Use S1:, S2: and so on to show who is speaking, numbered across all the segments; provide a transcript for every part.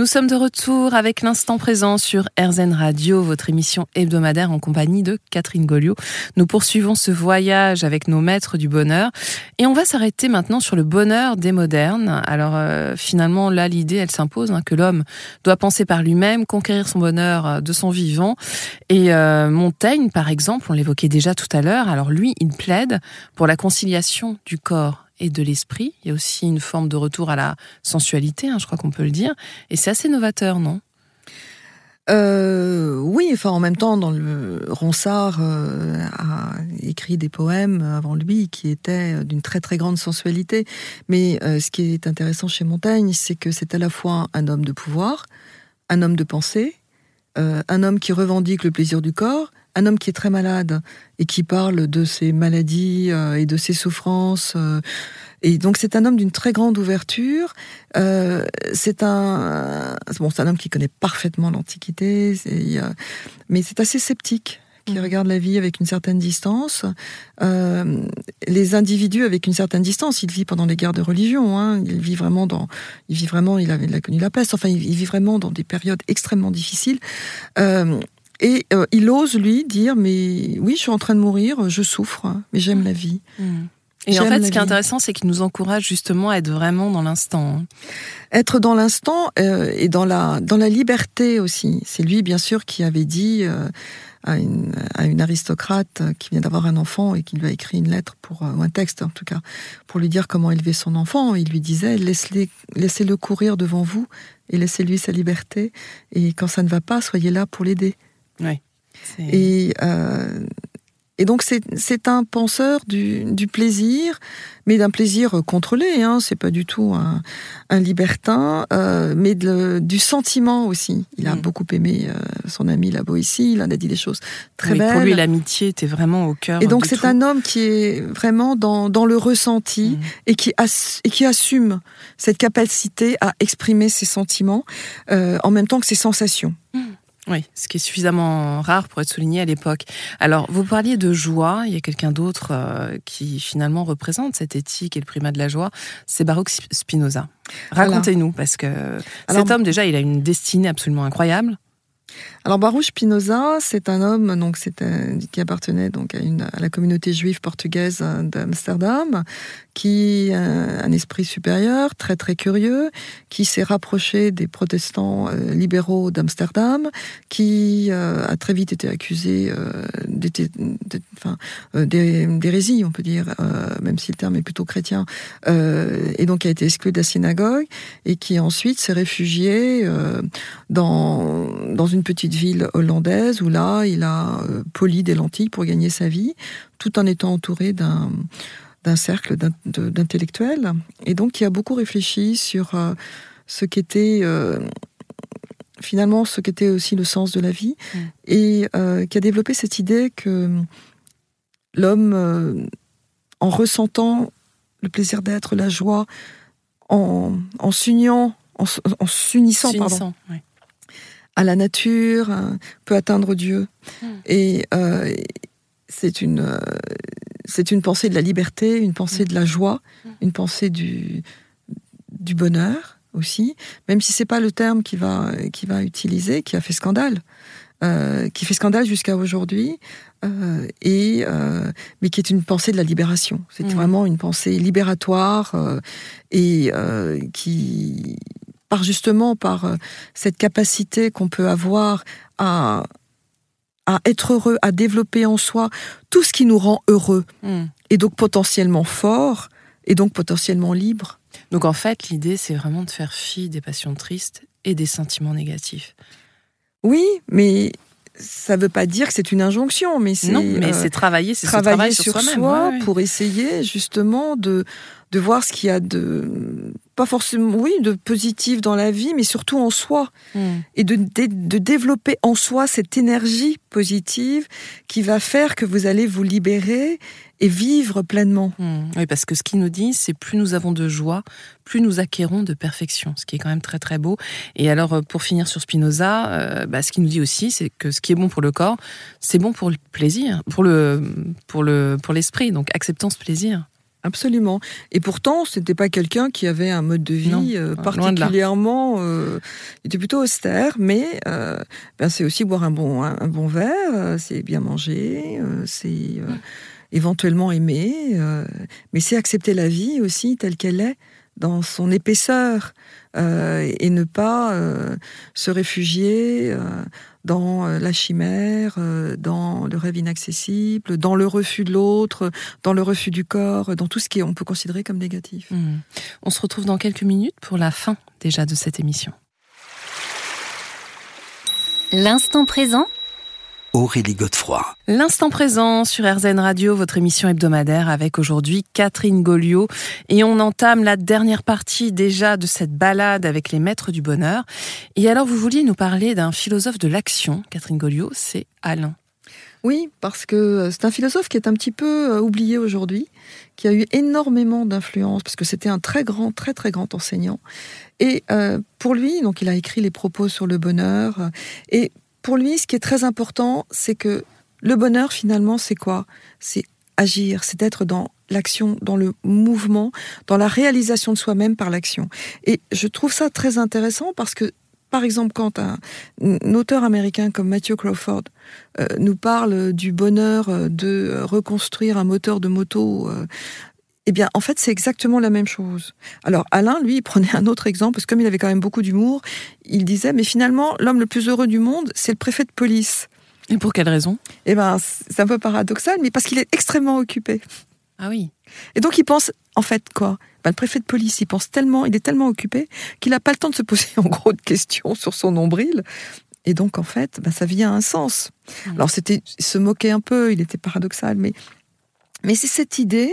S1: Nous sommes de retour avec l'instant présent sur RZN Radio, votre émission hebdomadaire en compagnie de Catherine Goliot. Nous poursuivons ce voyage avec nos maîtres du bonheur et on va s'arrêter maintenant sur le bonheur des modernes. Alors euh, finalement là l'idée elle s'impose hein, que l'homme doit penser par lui-même, conquérir son bonheur euh, de son vivant. Et euh, Montaigne par exemple, on l'évoquait déjà tout à l'heure, alors lui il plaide pour la conciliation du corps et de l'esprit. Il y a aussi une forme de retour à la sensualité, hein, je crois qu'on peut le dire. Et c'est assez novateur, non?
S2: Euh, oui, enfin en même temps, dans le Ronsard euh, a écrit des poèmes avant lui qui étaient d'une très très grande sensualité. Mais euh, ce qui est intéressant chez Montaigne, c'est que c'est à la fois un homme de pouvoir, un homme de pensée, un homme qui revendique le plaisir du corps, un homme qui est très malade et qui parle de ses maladies euh, et de ses souffrances. Euh, et donc c'est un homme d'une très grande ouverture. Euh, c'est un bon, c'est un homme qui connaît parfaitement l'Antiquité, mais c'est assez sceptique qui mmh. regarde la vie avec une certaine distance, les individus avec une certaine distance. Il vit pendant les guerres de religion. Hein. Il vit vraiment dans, il vit vraiment, il a, il a connu la peste. Enfin, il, vit vraiment dans des périodes extrêmement difficiles. Et euh, il ose, lui, dire, mais oui, je suis en train de mourir, je souffre, mais j'aime la vie.
S1: Mmh. Et en fait, ce qui est intéressant, c'est qu'il nous encourage justement à être vraiment dans l'instant. Hein.
S2: Être dans l'instant euh, et dans la, dans la liberté aussi. C'est lui, bien sûr, qui avait dit euh, à, une, à, une, aristocrate qui vient d'avoir un enfant et qui lui a écrit une lettre, pour, ou un texte en tout cas, pour lui dire comment élever son enfant. Il lui disait, laissez-le courir devant vous et laissez-lui sa liberté. Et quand ça ne va pas, soyez là pour l'aider.
S1: Oui.
S2: Et, euh, et donc c'est un penseur du, du, plaisir, mais d'un plaisir contrôlé. Hein, c'est pas du tout un, un libertin, euh, mais de, du sentiment aussi. Il a mm. beaucoup aimé euh, son ami là ici. Il en a dit des choses très belles.
S1: Pour lui, l'amitié était vraiment au cœur.
S2: Et donc c'est un homme qui est vraiment dans, dans le ressenti mm. et qui et qui assume cette capacité à exprimer ses sentiments euh, en même temps que ses sensations.
S1: Mm. Oui, ce qui est suffisamment rare pour être souligné à l'époque. Alors, vous parliez de joie, il y a quelqu'un d'autre euh, qui finalement représente cette éthique et le primat de la joie, c'est Baruch Spinoza. Racontez-nous, parce que cet homme, déjà, il a une destinée absolument incroyable.
S2: Alors Baruch Spinoza, c'est un homme donc qui appartenait donc à, la communauté juive portugaise d'Amsterdam, qui a un esprit supérieur, très très curieux, qui s'est rapproché des protestants euh, libéraux d'Amsterdam, qui euh, a très vite été accusé euh, d'hérésie, on peut dire, même si le terme est plutôt chrétien, et donc a été exclu de la synagogue, et qui ensuite s'est réfugié dans dans une petite ville hollandaise où là, il a euh, poli des lentilles pour gagner sa vie, tout en étant entouré d'un d'un cercle d'intellectuels. Et donc, il a beaucoup réfléchi sur euh, ce qu'était euh, finalement ce qu'était aussi le sens de la vie, mm. et qui a développé cette idée que l'homme, en ressentant le plaisir d'être, la joie, en, en s'unissant, en, s'unissant, pardon, à la nature, peut atteindre Dieu. Hmm. Et euh, c'est une, euh, c'est une pensée de la liberté, une pensée de la joie, hmm. une pensée du, du bonheur aussi, même si c'est pas le terme qui va, qui va utiliser, qui a fait scandale. Euh, qui fait scandale jusqu'à aujourd'hui, et mais qui est une pensée de la libération. C'est hmm. vraiment une pensée libératoire et qui par justement par euh, cette capacité qu'on peut avoir à, à être heureux, à développer en soi tout ce qui nous rend heureux, hmm. et donc potentiellement fort, et donc potentiellement libre.
S1: Donc en fait, l'idée, c'est vraiment de faire fi des passions tristes et des sentiments négatifs.
S2: Oui, mais ça ne veut pas dire que c'est une injonction, mais c'est
S1: non, mais c'est travailler, c'est
S2: travailler
S1: sur,
S2: soi pour essayer justement de de voir ce qu'il y a de pas forcément oui de positif dans la vie mais surtout en soi hmm. et de, de, développer en soi cette énergie positive qui va faire que vous allez vous libérer et vivre pleinement.
S1: Mmh. Oui, parce que ce qu'il nous dit, c'est plus nous avons de joie, plus nous acquérons de perfection, ce qui est quand même très très beau. Et alors, euh, pour finir sur Spinoza, euh, bah, ce qu'il nous dit aussi, c'est que ce qui est bon pour le corps, c'est bon pour le plaisir, pour le pour le pour l'esprit. Donc, acceptons ce plaisir.
S2: Absolument. Et pourtant, ce n'était pas quelqu'un qui avait un mode de vie euh, particulièrement. Euh, il était plutôt austère, mais euh, ben, c'est aussi boire un bon, un, bon verre, c'est bien manger, c'est éventuellement aimer, mais c'est accepter la vie aussi telle qu'elle est, dans son épaisseur, et ne pas se réfugier dans euh, la chimère, euh, dans le rêve inaccessible, dans le refus de l'autre, dans le refus du corps, dans tout ce qu'on peut considérer comme négatif.
S1: Mmh. On se retrouve dans quelques minutes pour la fin déjà de cette émission.
S3: L'instant présent
S4: Aurélie Godefroy.
S1: L'instant présent sur RZN Radio, votre émission hebdomadaire avec aujourd'hui Catherine Goliot. Et on entame la dernière partie déjà de cette balade avec les maîtres du bonheur. Et alors vous vouliez nous parler d'un philosophe de l'action, Catherine Goliot, c'est Alain.
S2: Oui, parce que euh, c'est un philosophe qui est un petit peu euh, oublié aujourd'hui, qui a eu énormément d'influence, parce que c'était un très grand, très très grand enseignant. Et euh, pour lui, donc il a écrit les propos sur le bonheur. Et pour lui, ce qui est très important, c'est que le bonheur, finalement, c'est quoi? C'est agir, c'est être dans l'action, dans le mouvement, dans la réalisation de soi-même par l'action. Et je trouve ça très intéressant parce que, par exemple, quand un, auteur américain comme Matthew Crawford euh, nous parle du bonheur euh, de reconstruire un moteur de moto euh, eh bien, en fait, c'est exactement la même chose. Alors, Alain, lui, il prenait un autre exemple, parce que comme il avait quand même beaucoup d'humour, il disait, mais finalement, l'homme le plus heureux du monde, c'est le préfet de police.
S1: Et pour quelle raison?
S2: Eh bien, c'est un peu paradoxal, mais parce qu'il est extrêmement occupé.
S1: Ah oui.
S2: Et donc, il pense, en fait, quoi? Ben, Le préfet de police, il pense tellement, il est tellement occupé qu'il n'a pas le temps de se poser en gros de questions sur son nombril. Et donc, en fait, ben, ça vient à un sens. Mmh. Alors, c'était se moquer un peu, il était paradoxal, mais mais c'est cette idée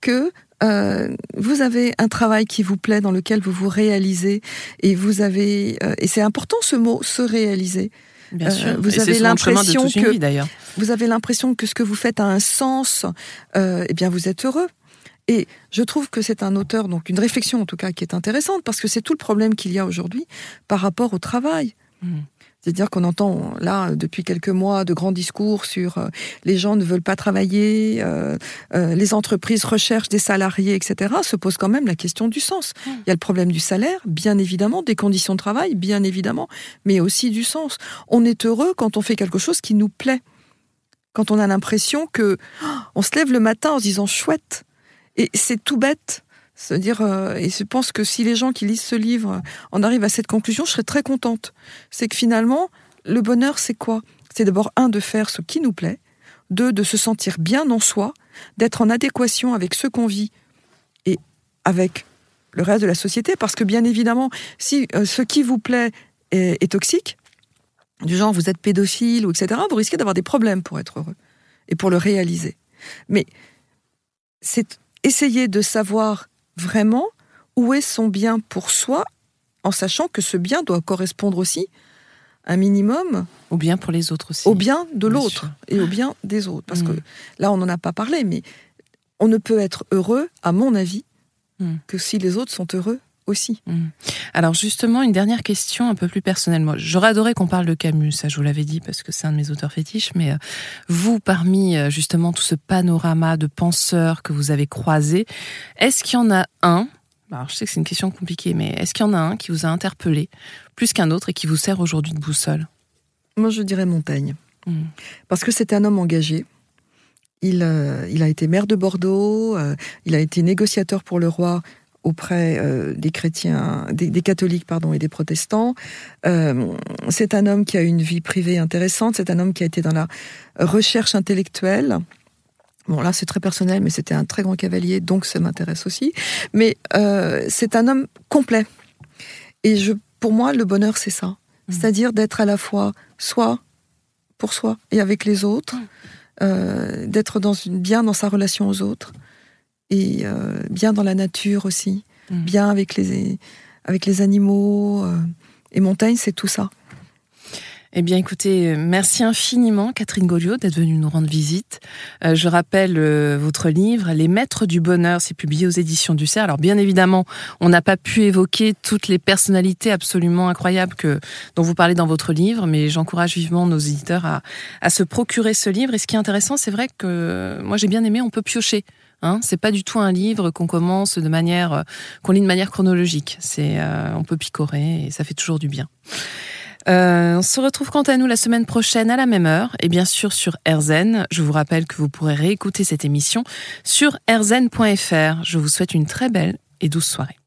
S2: que euh, vous avez un travail qui vous plaît, dans lequel vous vous réalisez, et vous avez, euh, et c'est important ce mot, se réaliser.
S1: Bien sûr. Euh,
S2: vous avez l'impression que vous avez l'impression que ce que vous faites a un sens. eh bien, vous êtes heureux. Et je trouve que c'est un auteur, donc une réflexion en tout cas, qui est intéressante parce que c'est tout le problème qu'il y a aujourd'hui par rapport au travail. Mmh. C'est-à-dire qu'on entend là depuis quelques mois de grands discours sur euh, les gens ne veulent pas travailler, euh, euh, les entreprises recherchent des salariés, etc. Se pose quand même la question du sens. Il y a le problème du salaire, bien évidemment, des conditions de travail, bien évidemment, mais aussi du sens. On est heureux quand on fait quelque chose qui nous plaît, quand on a l'impression que oh, on se lève le matin en se disant chouette, et c'est tout bête. C'est-à-dire, euh, et je pense que si les gens qui lisent ce livre en arrivent à cette conclusion, je serais très contente. C'est que finalement, le bonheur, c'est quoi? C'est d'abord, un, de faire ce qui nous plaît, deux, de se sentir bien en soi, d'être en adéquation avec ce qu'on vit et avec le reste de la société, parce que bien évidemment, si euh, ce qui vous plaît est, est, toxique, du genre vous êtes pédophile ou etc., vous risquez d'avoir des problèmes pour être heureux et pour le réaliser. Mais c'est essayer de savoir vraiment où est son bien pour soi, en sachant que ce bien doit correspondre aussi un minimum
S1: au bien pour les autres aussi.
S2: Au bien de l'autre et au bien des autres. Parce que mm. là, on n'en a pas parlé, mais on ne peut être heureux, à mon avis, mm. que si les autres sont heureux aussi. Mm.
S1: Alors justement, une dernière question un peu plus personnelle. Moi, j'aurais adoré qu'on parle de Camus, ça je vous l'avais dit parce que c'est un de mes auteurs fétiches, mais euh, vous, parmi euh, justement tout ce panorama de penseurs que vous avez croisés, est-ce qu'il y en a un alors, je sais que c'est une question compliquée, mais est-ce qu'il y en a un qui vous a interpellé plus qu'un autre et qui vous sert aujourd'hui de boussole?
S2: Moi, je dirais Montaigne. Mm. Parce que c'est un homme engagé. Il, euh, il, a été maire de Bordeaux, il a été négociateur pour le roi auprès euh, des chrétiens, des, catholiques pardon et des protestants. Euh, c'est un homme qui a une vie privée intéressante. C'est un homme qui a été dans la recherche intellectuelle. Bon là c'est très personnel, mais c'était un très grand cavalier, donc ça m'intéresse aussi. Mais euh, c'est un homme complet. Et je, pour moi, le bonheur c'est ça, mmh. c'est-à-dire d'être à la fois soi pour soi et avec les autres, mmh. d'être dans une, bien dans sa relation aux autres et euh, bien dans la nature aussi, mm. bien avec les, avec les animaux. Euh, et montagne, c'est tout ça.
S1: Eh bien, écoutez, merci infiniment, Catherine Goliot, d'être venue nous rendre visite. Euh, je rappelle euh, votre livre, Les Maîtres du Bonheur, c'est publié aux éditions du CERF. Alors, bien évidemment, on n'a pas pu évoquer toutes les personnalités absolument incroyables que, dont vous parlez dans votre livre, mais j'encourage vivement nos éditeurs à, à se procurer ce livre. Et ce qui est intéressant, c'est vrai que moi, j'ai bien aimé, on peut piocher. Hein, c'est pas du tout un livre qu'on commence de manière, euh, qu'on lit de manière chronologique. C'est, on peut picorer et ça fait toujours du bien. Euh, on se retrouve quant à nous la semaine prochaine à la même heure et bien sûr sur RZN. Je vous rappelle que vous pourrez réécouter cette émission sur rzn.fr. Je vous souhaite une très belle et douce soirée.